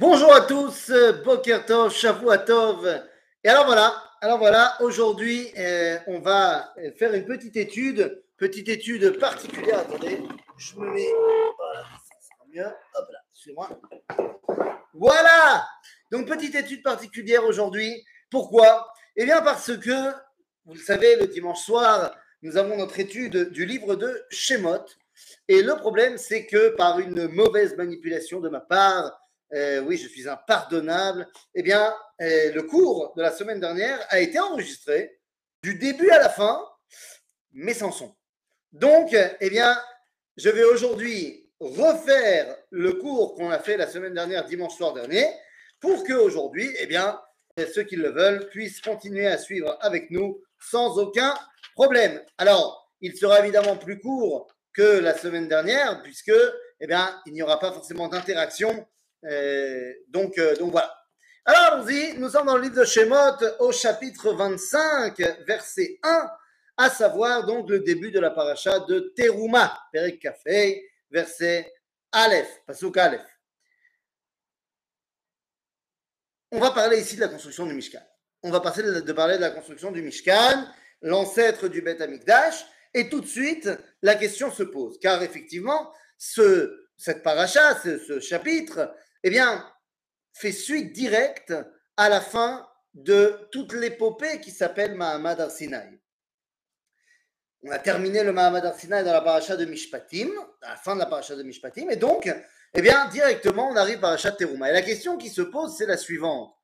Bonjour à tous, Boker Tov, Tov. Et alors voilà, alors voilà, aujourd'hui, euh, on va faire une petite étude, petite étude particulière. Attendez, je me mets. Voilà, ça sera mieux. Hop là, excusez-moi. Voilà Donc, petite étude particulière aujourd'hui. Pourquoi? Eh bien, parce que, vous le savez, le dimanche soir, nous avons notre étude du livre de Shemot. Et le problème, c'est que par une mauvaise manipulation de ma part, euh, oui, je suis impardonnable, eh bien, euh, le cours de la semaine dernière a été enregistré du début à la fin, mais sans son. Donc, eh bien, je vais aujourd'hui refaire le cours qu'on a fait la semaine dernière, dimanche soir dernier, pour qu'aujourd'hui, eh bien, ceux qui le veulent puissent continuer à suivre avec nous sans aucun problème. Alors, il sera évidemment plus court que la semaine dernière, puisque, eh bien, il n'y aura pas forcément d'interaction donc, euh, donc voilà. Alors allons-y, nous sommes dans le livre de Shemot au chapitre 25, verset 1, à savoir donc le début de la paracha de Teruma, Perek Kafei, verset Aleph, Pasuk Aleph. On va parler ici de la construction du Mishkan. On va passer de parler de la construction du Mishkan, l'ancêtre du Beth Amikdash, et tout de suite, la question se pose, car effectivement, ce, cette paracha, ce chapitre, eh bien, fait suite directe à la fin de toute l'épopée qui s'appelle Mahamad Arsinaï. On a terminé le Mahamad Arsinaï dans la paracha de Mishpatim, à la fin de la paracha de Mishpatim, et donc, eh bien, directement, on arrive à paracha Teruma. Et la question qui se pose, c'est la suivante.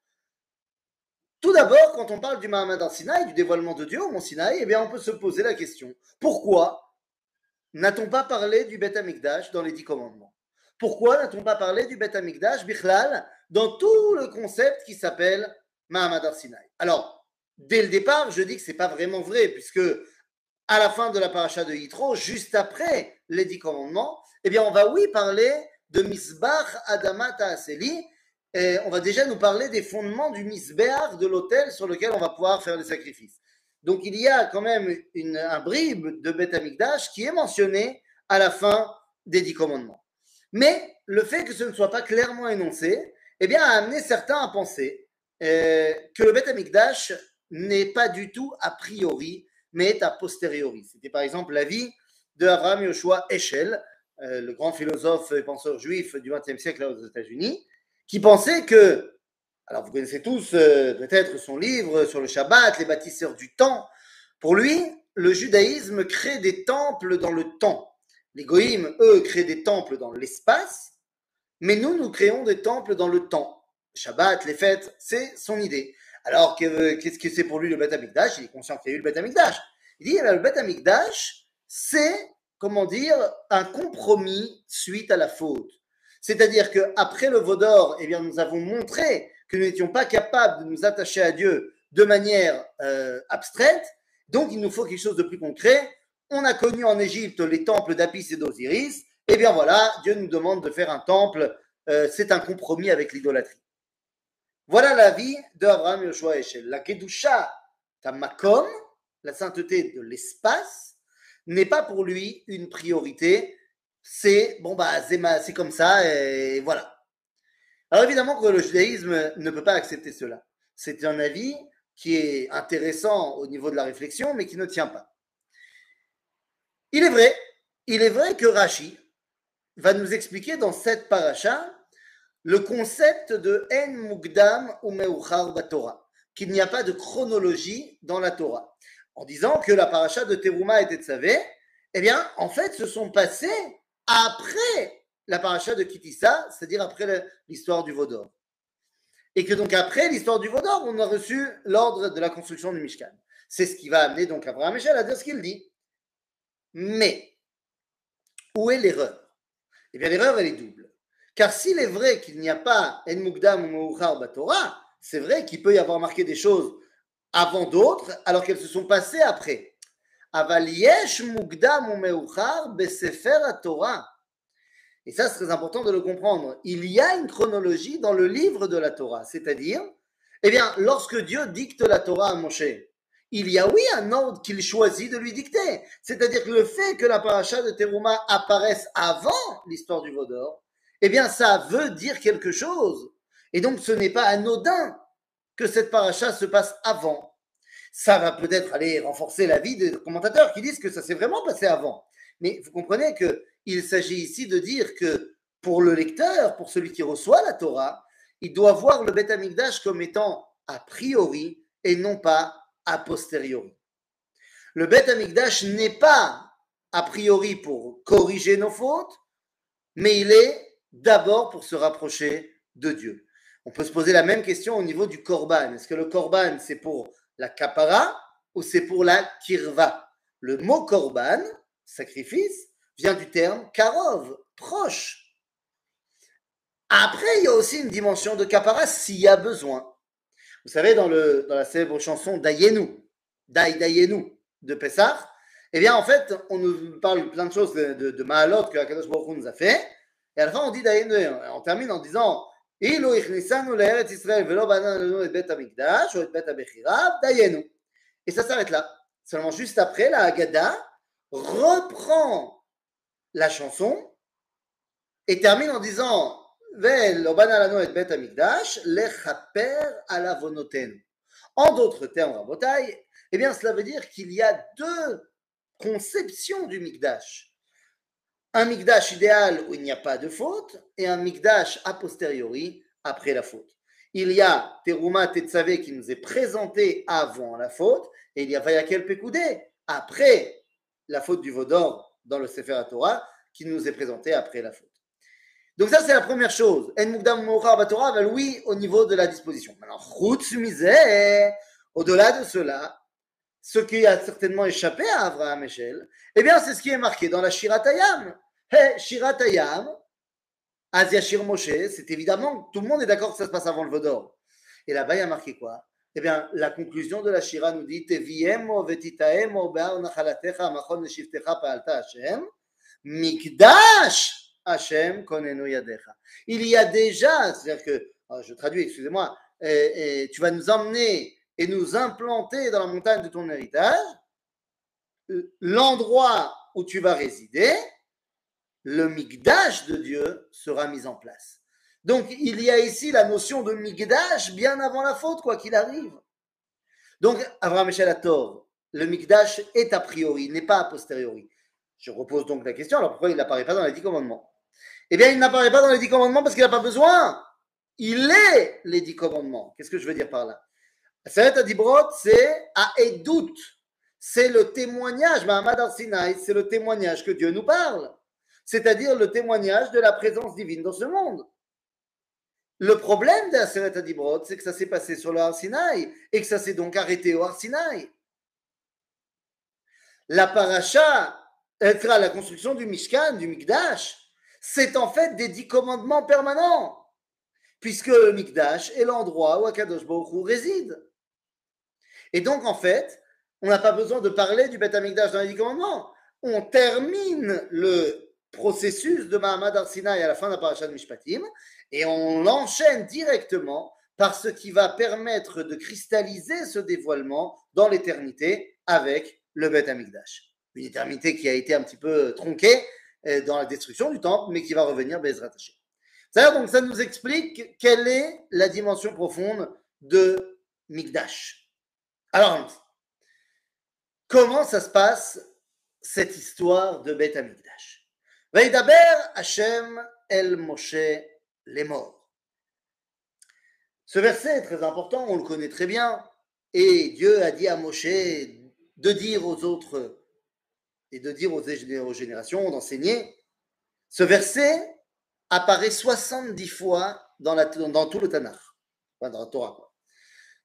Tout d'abord, quand on parle du Mahamad Arsinaï, du dévoilement de Dieu au Mont Sinaï, eh bien, on peut se poser la question pourquoi n'a-t-on pas parlé du Beth Amikdash dans les dix commandements? Pourquoi n'a-t-on pas parlé du Beth Amikdash, Bichlal, dans tout le concept qui s'appelle Mahamad Sinai? Alors, dès le départ, je dis que ce n'est pas vraiment vrai, puisque à la fin de la paracha de Yitro, juste après les dix commandements, eh bien, on va, oui, parler de Misbach Adamata Aseli, et on va déjà nous parler des fondements du Misbeach, de l'autel sur lequel on va pouvoir faire les sacrifices. Donc, il y a quand même une, un bribe de Beth Amikdash qui est mentionné à la fin des dix commandements. Mais le fait que ce ne soit pas clairement énoncé, eh a amené certains à penser euh, que le Beth Amikdash n'est pas du tout a priori, mais est a posteriori. C'était par exemple l'avis de Abraham Yoshua Eshel, euh, le grand philosophe et penseur juif du XXe siècle aux États-Unis, qui pensait que, alors vous connaissez tous euh, peut-être son livre sur le Shabbat, les bâtisseurs du temps, pour lui, le judaïsme crée des temples dans le temps. Les goïms, eux, créent des temples dans l'espace, mais nous, nous créons des temples dans le temps. Shabbat, les fêtes, c'est son idée. Alors, qu'est-ce que c'est pour lui le Beth Amikdash Il est conscient qu'il y a eu le Beth Amikdash. Il dit, le Beth Amikdash, c'est, comment dire, un compromis suite à la faute. C'est-à-dire qu'après le Vaudor, eh bien, nous avons montré que nous n'étions pas capables de nous attacher à Dieu de manière euh, abstraite. Donc, il nous faut quelque chose de plus concret on a connu en Égypte les temples d'Apis et d'Osiris, et eh bien voilà, Dieu nous demande de faire un temple, euh, c'est un compromis avec l'idolâtrie. Voilà la vie d'Abraham Yoshua Eshel. La Kedusha Tamakom, la sainteté de l'espace, n'est pas pour lui une priorité. C'est bon, bah, c'est comme ça, et voilà. Alors évidemment que le judaïsme ne peut pas accepter cela. C'est un avis qui est intéressant au niveau de la réflexion, mais qui ne tient pas. Il est vrai, il est vrai que Rashi va nous expliquer dans cette paracha le concept de En Mugdam ou Meuchar Torah, qu'il n'y a pas de chronologie dans la Torah, en disant que la paracha de Teruma et Tetzavé, eh bien, en fait, se sont passés après la paracha de Kitissa, c'est-à-dire après l'histoire du Vaudor. Et que donc après l'histoire du Vaudor, on a reçu l'ordre de la construction du Mishkan. C'est ce qui va amener donc Abraham Michel à dire ce qu'il dit. Mais, où est l'erreur? Eh bien, l'erreur, elle est double. Car s'il est vrai qu'il n'y a pas En Mugdam ou Batora, c'est vrai qu'il peut y avoir marqué des choses avant d'autres, alors qu'elles se sont passées après. Aval yesh mugdam ou besefer Torah. Et ça, c'est très important de le comprendre. Il y a une chronologie dans le livre de la Torah, c'est-à-dire, eh bien, lorsque Dieu dicte la Torah à Moshe, il y a oui un ordre qu'il choisit de lui dicter. C'est-à-dire que le fait que la paracha de Teruma apparaisse avant l'histoire du Vaudor, eh bien ça veut dire quelque chose. Et donc, ce n'est pas anodin que cette paracha se passe avant. Ça va peut-être aller renforcer la vie des commentateurs qui disent que ça s'est vraiment passé avant. Mais vous comprenez qu'il s'agit ici de dire que pour le lecteur, pour celui qui reçoit la Torah, il doit voir le Beth Amikdash comme étant a priori et non pas a posteriori. Le Beth Amikdash n'est pas a priori pour corriger nos fautes, mais il est d'abord pour se rapprocher de Dieu. On peut se poser la même question au niveau du korban. Est-ce que le korban, c'est pour la kapara ou c'est pour la kirva? Le mot korban, sacrifice, vient du terme karov, proche. Après, il y a aussi une dimension de kapara s'il y a besoin. Vous savez, dans, la célèbre chanson Dayenu, Day Dayenu de Pessah, eh bien, en fait, on nous parle plein de choses de, de, Mahalot que Akadosh Baruch nous a fait. Et à la fin, on dit Dayenu, on termine en disant et ça s'arrête là. Seulement juste après, la Haggadah reprend la chanson et termine en disant en d'autres termes, Rabotai, eh bien, cela veut dire qu'il y a deux conceptions du Mikdash un Mikdash idéal où il n'y a pas de faute et un Mikdash a posteriori après la faute. Il y a Teruma Tetzavé qui nous est présenté avant la faute et il y a Vayakel Pekoudé après la faute du Vaudor dans le Sefer Torah qui nous est présenté après la faute. Donc ça c'est la première chose. En Mukdam Torah, oui, au niveau de la disposition. Alors, au-delà de cela, ce qui a certainement échappé à Abraham Echel, eh bien c'est ce qui est marqué dans la Shiratayam. Shiratayam, Shir Moshe, c'est évidemment, tout le monde est d'accord que ça se passe avant le Vodor. Et là-bas, il y a marqué quoi? Eh bien, la conclusion de la Shira nous dit vetitaemo Hashem mikdash Hashem konenu yadecha. Il y a déjà, c'est-à-dire que, oh, je traduis, excusez-moi, tu vas nous emmener et nous implanter dans la montagne de ton héritage, l'endroit où tu vas résider, le migdash de Dieu sera mis en place. Donc il y a ici la notion de migdash bien avant la faute, quoi qu'il arrive. Donc Abraham Michel tort. Le migdash est a priori, n'est pas a posteriori. Je repose donc la question, alors pourquoi il n'apparaît pas dans les dix commandements? Eh bien, il n'apparaît pas dans les dix commandements parce qu'il n'a pas besoin. Il est les dix commandements. Qu'est-ce que je veux dire par là? Seret Adibrot, c'est à Edout. C'est le témoignage, Mahamad Arsinaï, c'est le témoignage que Dieu nous parle c'est-à-dire le témoignage de la présence divine dans ce monde. Le problème d'Aseret Adibrod, c'est que ça s'est passé sur le Arsinaï et que ça s'est donc arrêté au Arsinaï. La paracha, la construction du Mishkan, du Mikdash, c'est en fait des dix commandements permanents, puisque le Mikdash est l'endroit où Akadosh Baruch réside. Et donc, en fait, on n'a pas besoin de parler du Beth Amikdash dans les dix commandements. On termine le processus de Mahamad Arsinaï à la fin de la paracha de Mishpatim, et on l'enchaîne directement par ce qui va permettre de cristalliser ce dévoilement dans l'éternité avec le Beth Amikdash. Une éternité qui a été un petit peu tronquée dans la destruction du temple, mais qui va revenir Bezrat Hashem. donc ça nous explique quelle est la dimension profonde de Mikdash. Alors, comment ça se passe cette histoire de Beth Amikdash Veidaber Hashem El Moshe les morts. Ce verset est très important, on le connaît très bien. Et Dieu a dit à Moshe de dire aux autres et de dire aux générations, d'enseigner. Ce verset apparaît 70 fois dans, tout le Tanakh, dans la Torah.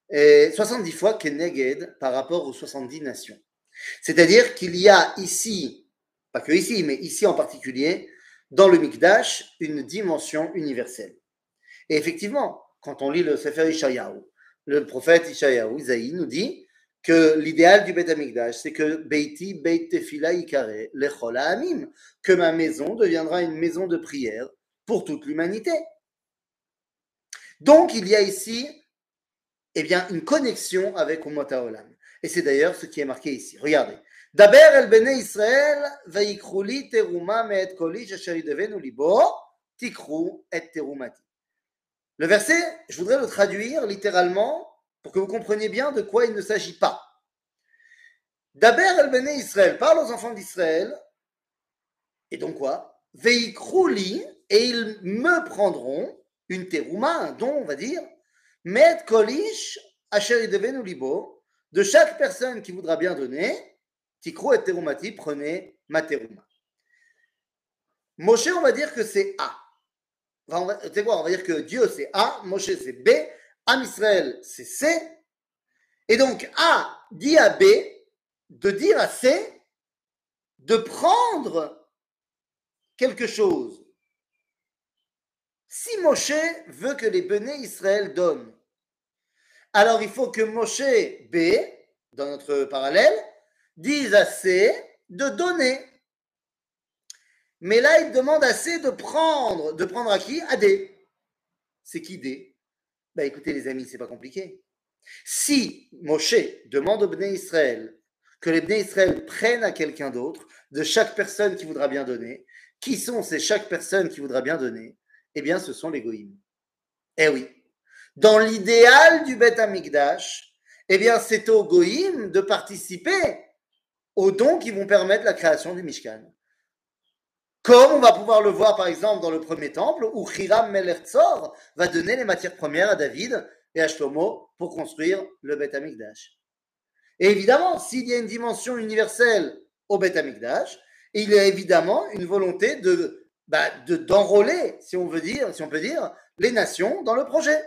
Et 70 fois Keneged par rapport aux 70 nations. C'est-à-dire qu'il y a ici pas que ici, mais ici en particulier, dans le Mikdash, une dimension universelle. Et effectivement, quand on lit le Sefer Ishayahu, le prophète Ishayahu, Isaïe, nous dit que l'idéal du Beth Amikdash, c'est que Beiti, Beit Tefila, Ikare, Lechola, Amim, que ma maison deviendra une maison de prière pour toute l'humanité. Donc, il y a ici eh bien, une connexion avec Umot Olam. Et c'est d'ailleurs ce qui est marqué ici. Regardez. Daber el Israël, asher libo, tikru et terumati. Le verset, je voudrais le traduire littéralement pour que vous compreniez bien de quoi il ne s'agit pas. Daber el Bene Israël parle aux enfants d'Israël, et donc quoi? Veikrouli, et ils me prendront une terouma, un don, on va dire, met kolish asher devenu libo, de chaque personne qui voudra bien donner, tikro et terumati, prenez ma terouma. Moshe, on va dire que c'est A. On On va dire que Dieu c'est A, Moshe c'est B, Israël c'est C, et donc A dit à B de dire à C de prendre quelque chose. Si Moshe veut que les Béné Israël donnent, alors il faut que Moshe B, dans notre parallèle, dise à C de donner. Mais là, il demande à C de prendre. De prendre à qui? À D. C'est qui D? Bah écoutez les amis, c'est pas compliqué. Si Moshe demande aux Bnei Israël que les Bnei Israël prennent à quelqu'un d'autre, de chaque personne qui voudra bien donner, qui sont ces chaque personne qui voudra bien donner Eh bien, ce sont les Goïms. Eh oui. Dans l'idéal du Beth Amikdash, eh bien, c'est aux Goïm de participer aux dons qui vont permettre la création du Mishkan. Comme on va pouvoir le voir par exemple dans le premier temple où Hiram Melertzor va donner les matières premières à David et à Shlomo pour construire le Beth Amikdash. Et évidemment, s'il y a une dimension universelle au Beth Amikdash, il y a évidemment une volonté de bah, d'enrôler, si on veut dire, si on peut dire, les nations dans le projet.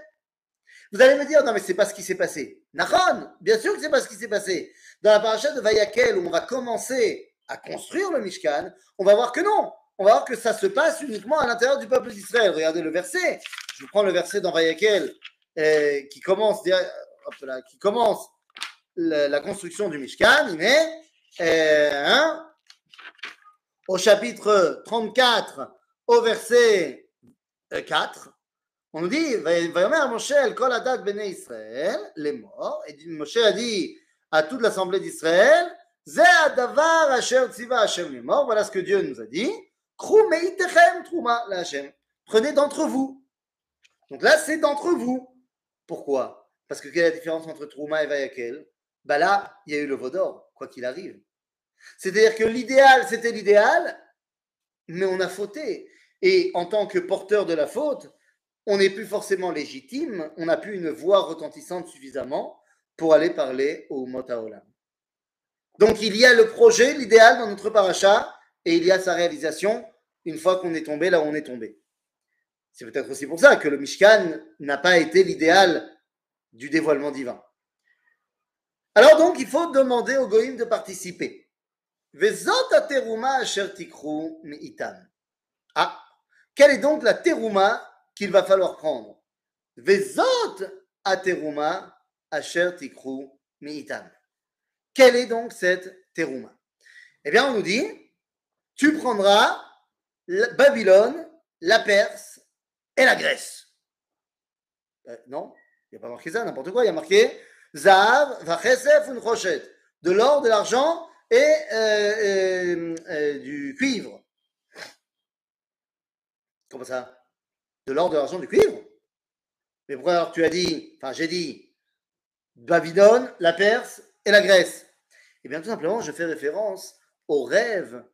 Vous allez me dire, non mais c'est pas ce qui s'est passé. Nachon, bien sûr que c'est pas ce qui s'est passé. Dans la paracha de Vayakel, où on va commencer à construire le Mishkan, on va voir que non. On va voir que ça se passe uniquement à l'intérieur du peuple d'Israël. Regardez le verset. Je vous prends le verset dans Vayakel euh, qui commence, qui commence la, construction du Mishkan. Est euh, au chapitre 34, au verset 4. Euh, on nous dit, Vayomer Moshe el kol adat bnei Israël, les morts, et Moshe a dit à toute l'assemblée d'Israël, adavar asher tziva Hashem les morts, voilà ce que Dieu nous a dit, trouma la prenez d'entre vous. Donc là, c'est d'entre vous. Pourquoi? Parce que quelle est la différence entre Trouma et Vayakel? Bah là, il y a eu le Vaudor, quoi qu'il arrive. C'est-à-dire que l'idéal, c'était l'idéal, mais on a fauté. Et en tant que porteur de la faute, on n'est plus forcément légitime, on n'a plus une voix retentissante suffisamment pour aller parler au Motaolam. Donc il y a le projet, l'idéal dans notre paracha, et il y a sa réalisation une fois qu'on est tombé là où on est tombé. C'est peut-être aussi pour ça que le Mishkan n'a pas été l'idéal du dévoilement divin. Alors donc, il faut demander aux Goïm de participer. Ah, quelle est donc la terouma qu'il va falloir prendre? Quelle est donc cette terouma Eh bien, on nous dit, tu prendras Babylone, la Perse et la Grèce. Euh, non, il n'y a pas marqué ça, n'importe quoi. Il y a marqué Zahav, Vachesef, Unchoshet. De l'or, de l'argent et euh, euh, du cuivre. Comment ça? De l'or, de l'argent, du cuivre? Mais pourquoi alors tu as dit, enfin j'ai dit, Babylone, la Perse et la Grèce? Eh bien tout simplement, je fais référence au rêve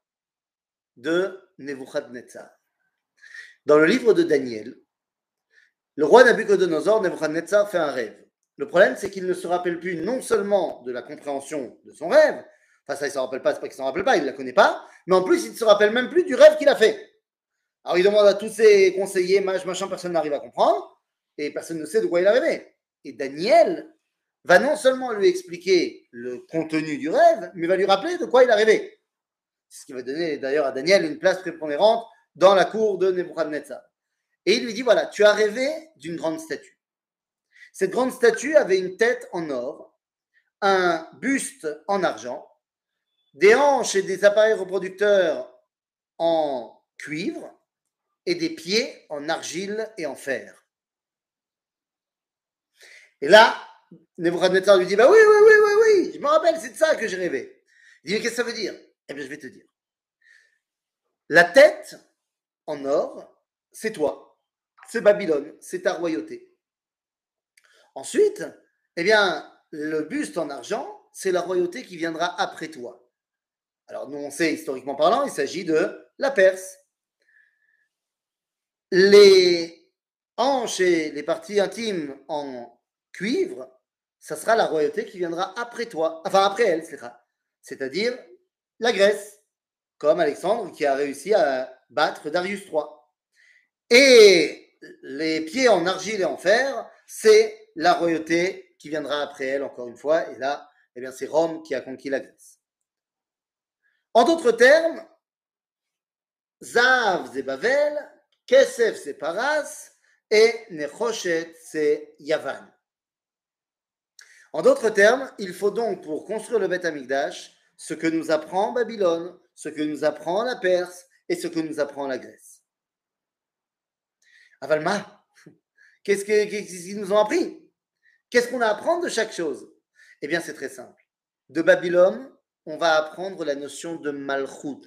de Nebuchadnezzar. Dans le livre de Daniel, le roi Nabucodonosor, Nebuchadnezzar, fait un rêve. Le problème, c'est qu'il ne se rappelle plus non seulement de la compréhension de son rêve, enfin ça il ne s'en rappelle pas, c'est pas qu'il ne s'en rappelle pas, il ne la connaît pas, mais en plus il ne se rappelle même plus du rêve qu'il a fait. Alors il demande à tous ses conseillers, machin, personne n'arrive à comprendre, et personne ne sait de quoi il a rêvé. Et Daniel va non seulement lui expliquer le contenu du rêve, mais va lui rappeler de quoi il a rêvé. Ce qui va donner d'ailleurs à Daniel une place prépondérante dans la cour de Nebuchadnezzar. Et il lui dit, voilà, tu as rêvé d'une grande statue. Cette grande statue avait une tête en or, un buste en argent, des hanches et des appareils reproducteurs en cuivre et des pieds en argile et en fer. Et là, Nebuchadnezzar lui dit, bah oui, oui, oui, oui, oui, je me rappelle, c'est de ça que j'ai rêvé. Il dit, mais qu'est-ce que ça veut dire? Eh bien, je vais te dire. La tête en or, c'est toi. c'est Babylone, c'est ta royauté. Ensuite, eh bien, le buste en argent, c'est la royauté qui viendra après toi. Alors, nous, on sait, historiquement parlant, il s'agit de la Perse. Les hanches et les parties intimes en cuivre, ça sera la royauté qui viendra après toi, enfin après elle, c'est-à-dire la Grèce, comme Alexandre qui a réussi à battre Darius III. Et les pieds en argile et en fer, c'est la royauté qui viendra après elle, encore une fois, et là, eh bien, c'est Rome qui a conquis la Grèce. En d'autres termes, Zav c'est Bavel, Kesef c'est Paras, et Nechoshet c'est Yavan. En d'autres termes, il faut donc, pour construire le Beth Amikdash, ce que nous apprend Babylone, ce que nous apprend la Perse et ce que nous apprend la Grèce. Avalma, qu'est-ce qu'ils nous ont appris? Qu'est-ce qu'on a à apprendre de chaque chose? Eh bien, c'est très simple. De Babylone, on va apprendre la notion de Malchut.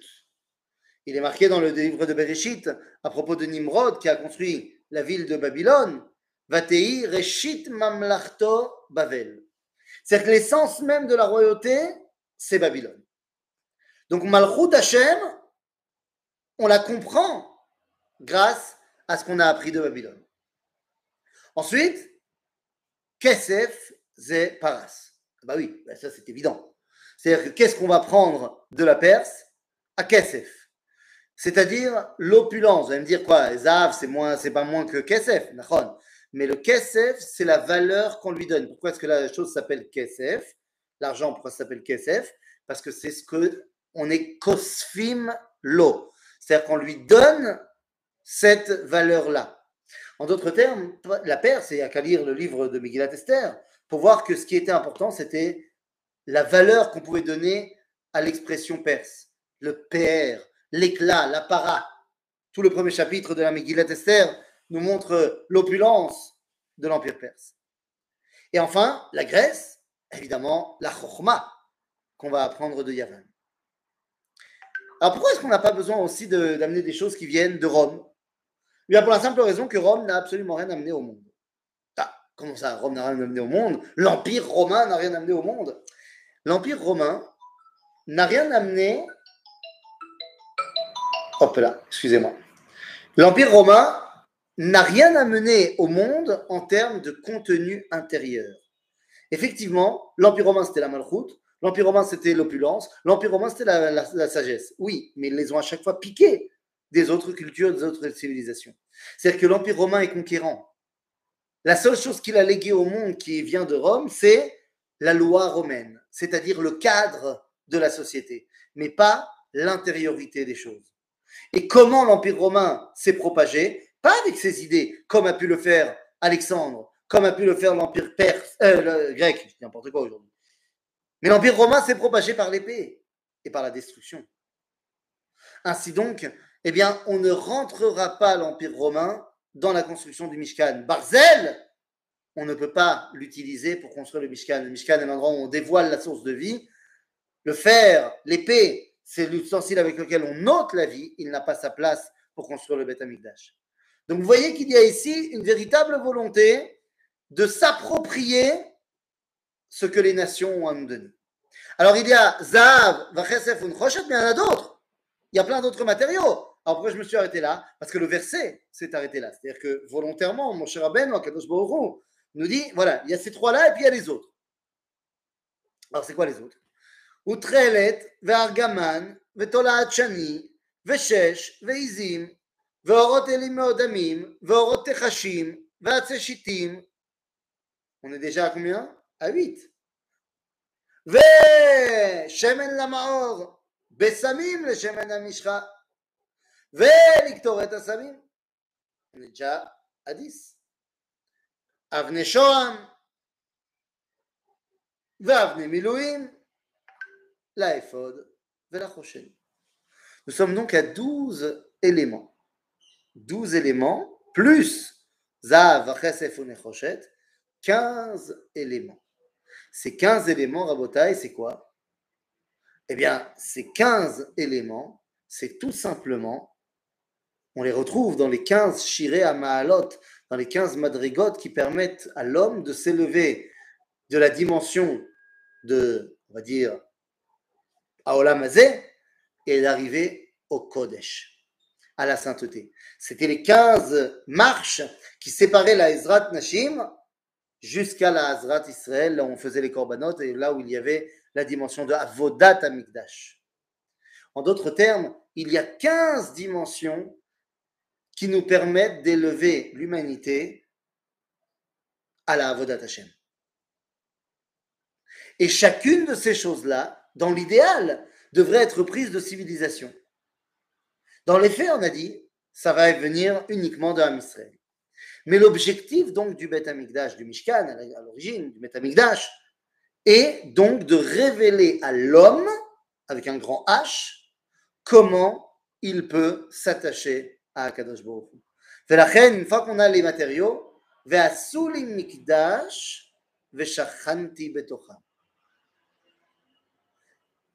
Il est marqué dans le livre de Bereshit, à propos de Nimrod, qui a construit la ville de Babylone, Vatei Reshit Mamlachto Bavel. C'est que l'essence même de la royauté, c'est Babylone. Donc Malchut Hashem, on la comprend grâce à ce qu'on a appris de Babylone. Ensuite, Kesef Ze Paras. Bah oui, bah ça c'est évident. C'est-à-dire que qu'est-ce qu'on va prendre de la Perse à Kesef? C'est-à-dire l'opulence. Vous allez me dire quoi Zav, c'est moins, c'est pas moins que Kesef, mais le Kesef, c'est la valeur qu'on lui donne. Pourquoi est-ce que la chose s'appelle Kesef? L'argent, pourquoi ça s'appelle Kesef Parce que c'est ce que on est Kosfim lo. C'est-à-dire qu'on lui donne cette valeur-là. En d'autres termes, la Perse, il n'y a qu'à lire le livre de Megillat Esther pour voir que ce qui était important, c'était la valeur qu'on pouvait donner à l'expression perse. Le PR, l'éclat, l'apparat. Tout le premier chapitre de la Megillat Esther nous montre l'opulence de l'Empire perse. Et enfin, la Grèce, évidemment, la Chorma, qu'on va apprendre de Yavan. Alors pourquoi est-ce qu'on n'a pas besoin aussi d'amener des choses qui viennent de Rome? Pour la simple raison que Rome n'a absolument rien amené au monde. Ah, comment ça, Rome n'a rien amené au monde? L'Empire romain n'a rien amené au monde L'Empire romain n'a rien amené. Hop là, excusez-moi. L'Empire romain n'a rien amené au monde en termes de contenu intérieur. Effectivement, l'Empire romain, c'était la malroute, l'Empire romain, c'était l'opulence, l'Empire romain, c'était la, la, sagesse. Oui, mais ils les ont à chaque fois piqués des autres cultures, des autres civilisations. C'est-à-dire que l'Empire romain est conquérant. La seule chose qu'il a léguée au monde qui vient de Rome, c'est la loi romaine, c'est-à-dire le cadre de la société, mais pas l'intériorité des choses. Et comment l'Empire romain s'est propagé? Pas avec ses idées, comme a pu le faire Alexandre, comme a pu le faire l'Empire perse, euh, le grec, n'importe quoi aujourd'hui. Mais l'Empire romain s'est propagé par l'épée et par la destruction. Ainsi donc, eh bien, on ne rentrera pas l'Empire romain dans la construction du Mishkan. Barzel, on ne peut pas l'utiliser pour construire le Mishkan. Le Mishkan est l'endroit où on dévoile la source de vie. Le fer, l'épée, c'est l'ustensile avec lequel on ôte la vie. Il n'a pas sa place pour construire le Beth Amikdash. Donc vous voyez qu'il y a ici une véritable volonté de s'approprier ce que les nations ont à nous donner. Alors il y a Zav, Vachesef, Unchoshet, mais il y en a d'autres. Il y a plein d'autres matériaux. Alors pourquoi je me suis arrêté là? Parce que le verset s'est arrêté là. C'est-à-dire que volontairement, mon cher Aben, Kadosh nous dit voilà, il y a ces trois-là et puis il y a les autres. Alors c'est quoi les autres? Utrelet, Ve'argaman, Ve'tolaat Shani, Ve'shesh, Ve'izim, Ve'orot Elim Meodamim, Techashim, Ve'atzeshitim. On est déjà à combien? À 8. Ve Shemen Lamaor, Besamim le Shemen Amishra, Ve Liktoret Asamim. On est déjà à 10. Avne Shoam, Vavne Milouim, la Ephod, la Choshen. Nous sommes donc à 12 éléments. 12 éléments, plus Zav, Chesef ou Nechoshet, 15 éléments. Ces 15 éléments, Rabotai, c'est quoi? Eh bien, ces 15 éléments, c'est tout simplement on les retrouve dans les 15 shiré à Mahalot, dans les 15 madrigotes qui permettent à l'homme de s'élever de la dimension de, on va dire, Aolam et d'arriver au Kodesh, à la sainteté. C'était les 15 marches qui séparaient la Ezrat Nashim jusqu'à la Hazrat Israël, là où on faisait les korbanot et là où il y avait la dimension de Avodat Amikdash. En d'autres termes, il y a 15 dimensions qui nous permettent d'élever l'humanité à la Avodat Hashem. Et chacune de ces choses-là, dans l'idéal, devrait être prise de civilisation. Dans les faits, on a dit, ça va venir uniquement de Israël. Mais l'objectif donc du Beth Amikdash, du Mishkan, à l'origine du Beth Amikdash, est donc de révéler à l'homme, avec un grand H, comment il peut s'attacher à Akadosh Baruch une fois qu'on a les matériaux, ve'shachanti betocham.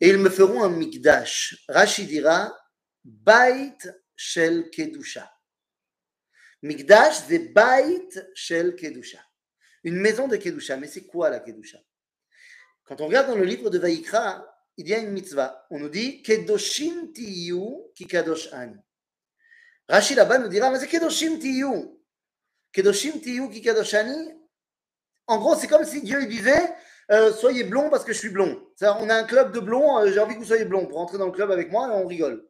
Et ils me feront un mikdash. Rashi dira, bait shel kedusha. Mikdash, c'est bait shel kedusha. Une maison de kedusha. Mais c'est quoi la kedusha? Quand on regarde dans le livre de Vaïkra, il y a une mitzvah. On nous dit Kedoshim tiyu ki kadosh ani. Rashi nous dira Mais c'est Kedoshim tiyu. Kedoshim tiyu ki. En gros, c'est comme si Dieu il disait euh, Soyez blond parce que je suis blond. on a un club de blond, euh, j'ai envie que vous soyez blond pour entrer dans le club avec moi et on rigole.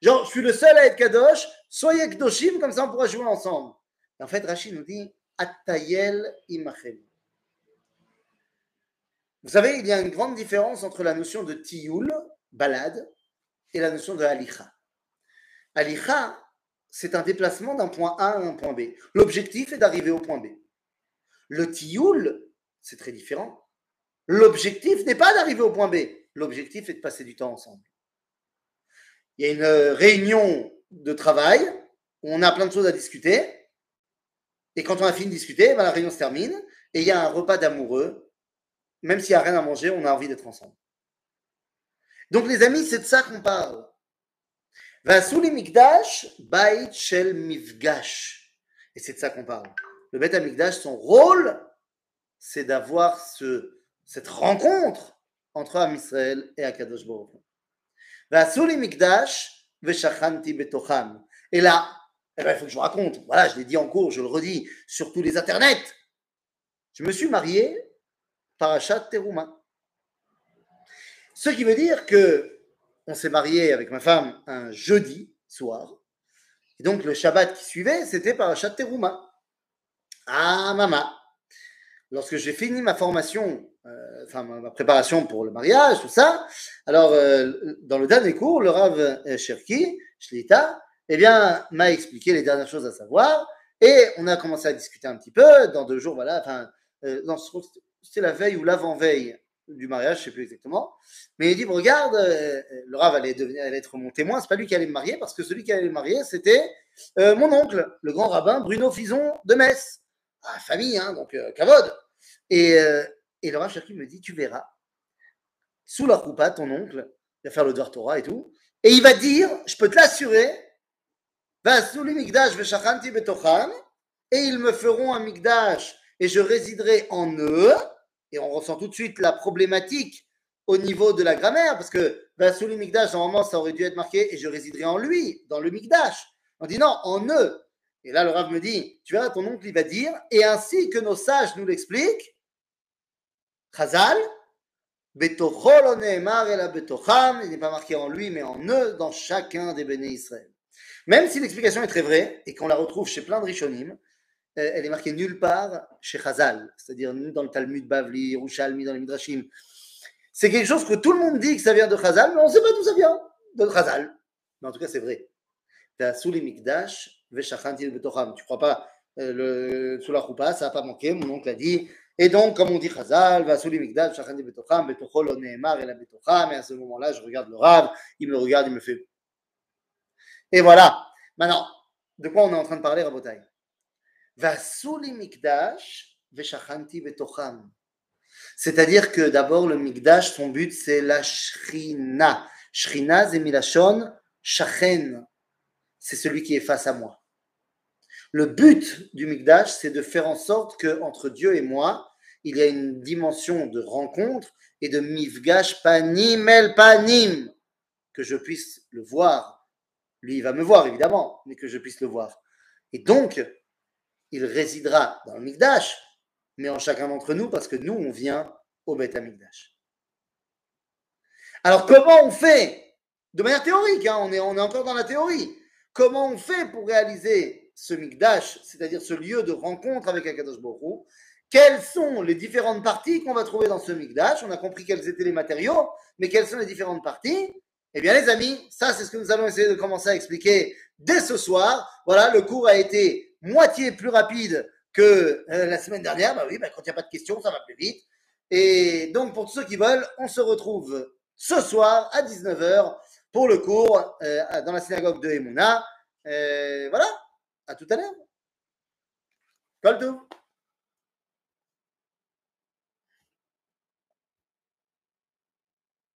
Genre, je suis le seul à être kadosh, soyez kedoshim, comme ça on pourra jouer ensemble. en fait, Rashi nous dit Attayel imachem. Vous savez, il y a une grande différence entre la notion de tiyul, balade, et la notion de alicha. Alicha, c'est un déplacement d'un point A à un point B. L'objectif est d'arriver au point B. Le tiyul, c'est très différent. L'objectif n'est pas d'arriver au point B. L'objectif est de passer du temps ensemble. Il y a une réunion de travail où on a plein de choses à discuter. Et quand on a fini de discuter, ben, la réunion se termine. Et il y a un repas d'amoureux même s'il n'y a rien à manger, on a envie d'être ensemble. Donc les amis, c'est de ça qu'on parle. Vasuli Mikdash, Bait Shel Mifgash. Et c'est de ça qu'on parle. Le Beth Amikdash, son rôle, c'est d'avoir ce, cette rencontre entre Am Israël et Akadosh Baruch Mikdash. Et là, eh ben, il faut que je vous raconte. Voilà, je l'ai dit en cours, je le redis sur tous les internets. Je me suis marié Parashat Teruma. Ce qui veut dire que on s'est marié avec ma femme un jeudi soir. Et donc le Shabbat qui suivait, c'était Parashat Teruma. Ah, maman. Lorsque j'ai fini ma formation, euh, enfin ma préparation pour le mariage, tout ça, alors euh, dans le dernier cours, le Rav Cherki, Shlita, eh bien, m'a expliqué les dernières choses à savoir. Et on a commencé à discuter un petit peu. Dans deux jours, voilà, enfin, euh, c'était la veille ou l'avant-veille du mariage, je ne sais plus exactement. Mais il dit, regarde, euh, le Rav allait, allait être mon témoin, c'est pas lui qui allait me marier, parce que celui qui allait me marier, c'était euh, mon oncle, le grand rabbin Bruno Fison de Metz. Ah, famille, hein, donc euh, Kavod. Et, et le Rav me dit, tu verras, sous la roupa, ton oncle, il va faire le Torah et tout, et il va dire, je peux te l'assurer, migdash et ils me feront un migdash et je résiderai en eux, et on ressent tout de suite la problématique au niveau de la grammaire, parce que Vasouli Mikdash, normalement, ça aurait dû être marqué et je résiderai en lui, dans le Mikdash. On dit non, en eux. Et là, le Rav me dit, tu verras, ton oncle, il va dire, et ainsi que nos sages nous l'expliquent, Chazal, il n'est pas marqué en lui, mais en eux, dans chacun des béné Israël. Même si l'explication est très vraie, et qu'on la retrouve chez plein de Rishonim, elle est marquée nulle part chez Chazal, c'est-à-dire dans le Talmud Bavli, Rouchalmi, dans les Midrashim. C'est quelque chose que tout le monde dit que ça vient de Chazal, mais on ne sait pas d'où ça vient, de Chazal. Mais en tout cas, c'est vrai. Sous les Mikdash, Veshachanti. Tu crois pas, euh, le, sous la choupa, ça n'a pas manqué, mon oncle a dit. Et donc, comme on dit Chazal, va sous les Mikdash, Veshachanti Betocham, Betochol, Oneemar et la Betocham. Et à ce moment-là, je regarde le Rav, il me regarde, il me fait. Et voilà. Maintenant, de quoi on est en train de parler, Rabotai c'est-à-dire que d'abord le Mikdash, son but c'est la Shrina. Shrina c'est Milachon Shachen. c'est celui qui est face à moi. Le but du Mikdash, c'est de faire en sorte que entre Dieu et moi, il y a une dimension de rencontre et de mifgash panim el panim, que je puisse le voir. Lui, il va me voir, évidemment, mais que je puisse le voir. Et donc, il résidera dans le Mikdash, mais en chacun d'entre nous, parce que nous, on vient au Beth Mikdash. Alors, comment on fait? De manière théorique, hein, on est encore dans la théorie. Comment on fait pour réaliser ce Mikdash, c'est-à-dire ce lieu de rencontre avec Akadosh Baruch quelles sont les différentes parties qu'on va trouver dans ce Mikdash? On a compris quels étaient les matériaux, mais quelles sont les différentes parties? Eh bien, les amis, ça, c'est ce que nous allons essayer de commencer à expliquer dès ce soir. Voilà, le cours a été moitié plus rapide que euh, la semaine dernière. Bah oui, bah, quand il n'y a pas de questions, ça va plus vite. Et donc, pour tous ceux qui veulent, on se retrouve ce soir à 19h pour le cours euh, dans la synagogue de Emouna. Euh, voilà, à tout à l'heure. tout